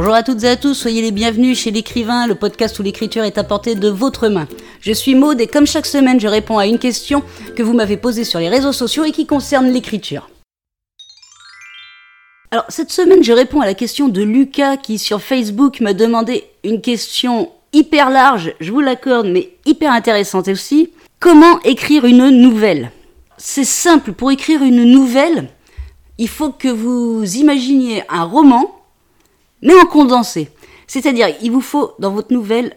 Bonjour à toutes et à tous, soyez les bienvenus chez l'écrivain, le podcast où l'écriture est à portée de votre main. Je suis Maude et comme chaque semaine, je réponds à une question que vous m'avez posée sur les réseaux sociaux et qui concerne l'écriture. Alors cette semaine, je réponds à la question de Lucas qui sur Facebook m'a demandé une question hyper large, je vous l'accorde, mais hyper intéressante aussi. Comment écrire une nouvelle? C'est simple, pour écrire une nouvelle, il faut que vous imaginiez un roman mais en condensé. C'est-à-dire, il vous faut dans votre nouvelle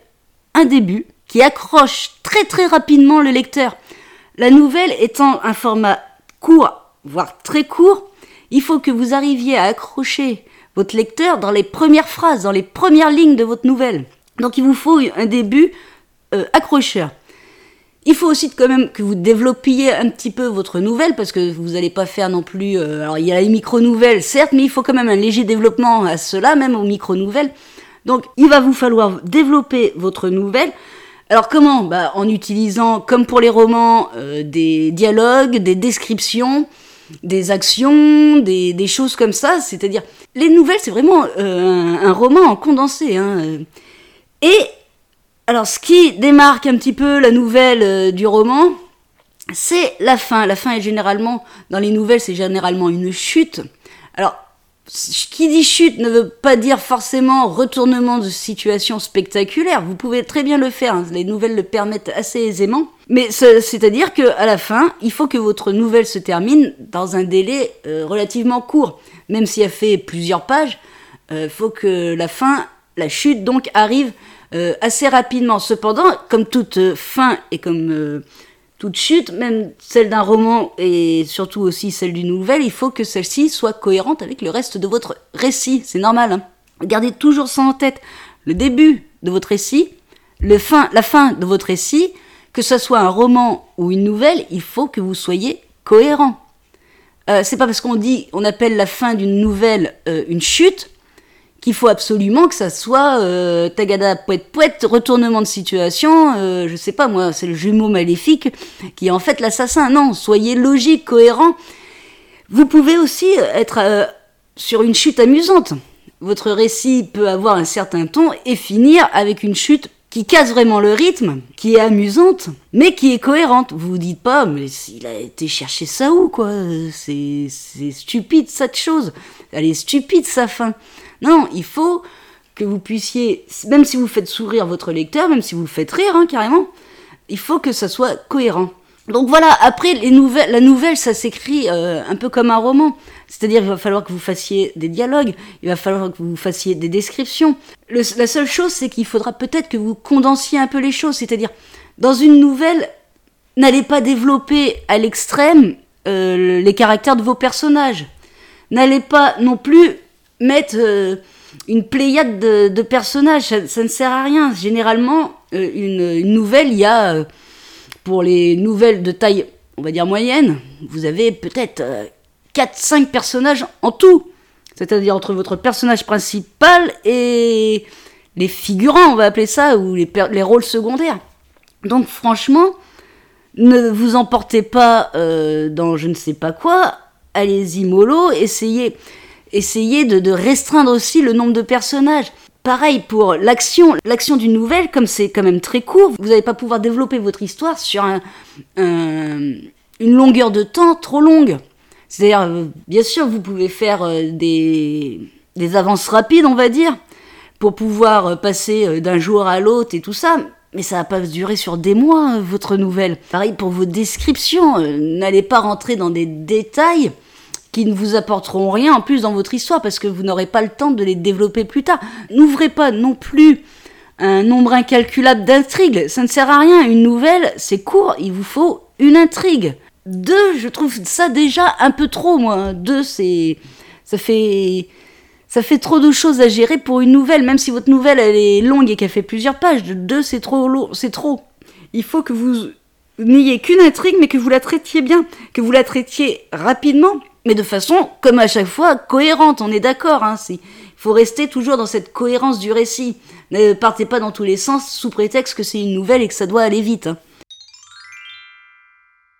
un début qui accroche très très rapidement le lecteur. La nouvelle étant un format court, voire très court, il faut que vous arriviez à accrocher votre lecteur dans les premières phrases, dans les premières lignes de votre nouvelle. Donc il vous faut un début euh, accrocheur. Il faut aussi quand même que vous développiez un petit peu votre nouvelle parce que vous n'allez pas faire non plus. Euh, alors il y a les micro-nouvelles, certes, mais il faut quand même un léger développement à cela, même aux micro-nouvelles. Donc il va vous falloir développer votre nouvelle. Alors comment? Bah, En utilisant, comme pour les romans, euh, des dialogues, des descriptions, des actions, des, choses comme ça. C'est-à-dire, les nouvelles, c'est vraiment euh, un, un, roman en condensé. Hein. Et alors, ce qui démarque un petit peu la nouvelle euh, du roman, c'est la fin. La fin est généralement, dans les nouvelles, c'est généralement une chute. Alors, qui dit chute ne veut pas dire forcément retournement de situation spectaculaire. Vous pouvez très bien le faire. Hein. Les nouvelles le permettent assez aisément. Mais c'est-à-dire que à la fin, il faut que votre nouvelle se termine dans un délai euh, relativement court. Même si elle fait plusieurs pages, il euh, faut que la fin, la chute donc arrive euh, assez rapidement. Cependant, comme toute euh, fin et comme euh, toute chute, même celle d'un roman et surtout aussi celle d'une nouvelle, il faut que celle-ci soit cohérente avec le reste de votre récit. C'est normal. Hein Gardez toujours ça en tête. Le début de votre récit, le fin, la fin de votre récit, que ce soit un roman ou une nouvelle, il faut que vous soyez cohérent. Euh, c'est pas parce qu'on dit, on appelle la fin d'une nouvelle une chute qu'il faut absolument que ça soit euh, tagada poète poète retournement de situation euh, je sais pas moi c'est le jumeau maléfique qui est en fait l'assassin non soyez logique cohérent vous pouvez aussi être euh, sur une chute amusante votre récit peut avoir un certain ton et finir avec une chute qui casse vraiment le rythme, qui est amusante, mais qui est cohérente. Vous vous dites pas, mais il a été chercher ça où, quoi? C'est stupide, cette chose. Elle est stupide, sa fin. Non, il faut que vous puissiez, même si vous faites sourire votre lecteur, même si vous le faites rire hein, carrément, il faut que ça soit cohérent. Donc voilà, après les nouvelles, la nouvelle, ça s'écrit euh, un peu comme un roman. C'est-à-dire, il va falloir que vous fassiez des dialogues, il va falloir que vous fassiez des descriptions. La seule chose, c'est qu'il faudra peut-être que vous condensiez un peu les choses. C'est-à-dire, dans une nouvelle, n'allez pas développer à l'extrême euh, les caractères de vos personnages. N'allez pas non plus mettre euh, une pléiade de, personnages, ça, ne sert à rien. Généralement, euh, une, nouvelle, il y a, euh, pour les nouvelles de taille, on va dire moyenne, vous avez peut-être 4-5 personnages en tout. C'est-à-dire entre votre personnage principal et les figurants, on va appeler ça, ou les rôles secondaires. Donc franchement, ne vous emportez pas dans je ne sais pas quoi, allez-y mollo, essayez essayez de, restreindre aussi le nombre de personnages. Pareil pour l'action, l'action d'une nouvelle, comme c'est quand même très court, vous n'allez pas pouvoir développer votre histoire sur un, un, une longueur de temps trop longue. C'est-à-dire, euh, bien sûr, vous pouvez faire euh, des, des avances rapides, on va dire, pour pouvoir euh, passer d'un jour à l'autre et tout ça, mais ça va pas durer sur des mois, votre nouvelle. Pareil pour vos descriptions, n'allez pas rentrer dans des détails qui ne vous apporteront rien en plus dans votre histoire parce que vous n'aurez pas le temps de les développer plus tard. N'ouvrez pas non plus un nombre incalculable d'intrigues, ça ne sert à rien. Une nouvelle, c'est court, il vous faut une intrigue. Deux, je trouve ça déjà un peu trop, moi. Deux, c'est. Ça fait. Ça fait trop de choses à gérer pour une nouvelle, même si votre nouvelle elle est longue et qu'elle fait plusieurs pages. Deux, c'est trop lourd, c'est trop. Il faut que vous n'ayez qu'une intrigue, mais que vous la traitiez bien, que vous la traitiez rapidement, mais de façon, comme à chaque fois, cohérente, on est d'accord. Hein, il faut rester toujours dans cette cohérence du récit. Ne partez pas dans tous les sens sous prétexte que c'est une nouvelle et que ça doit aller vite. Hein.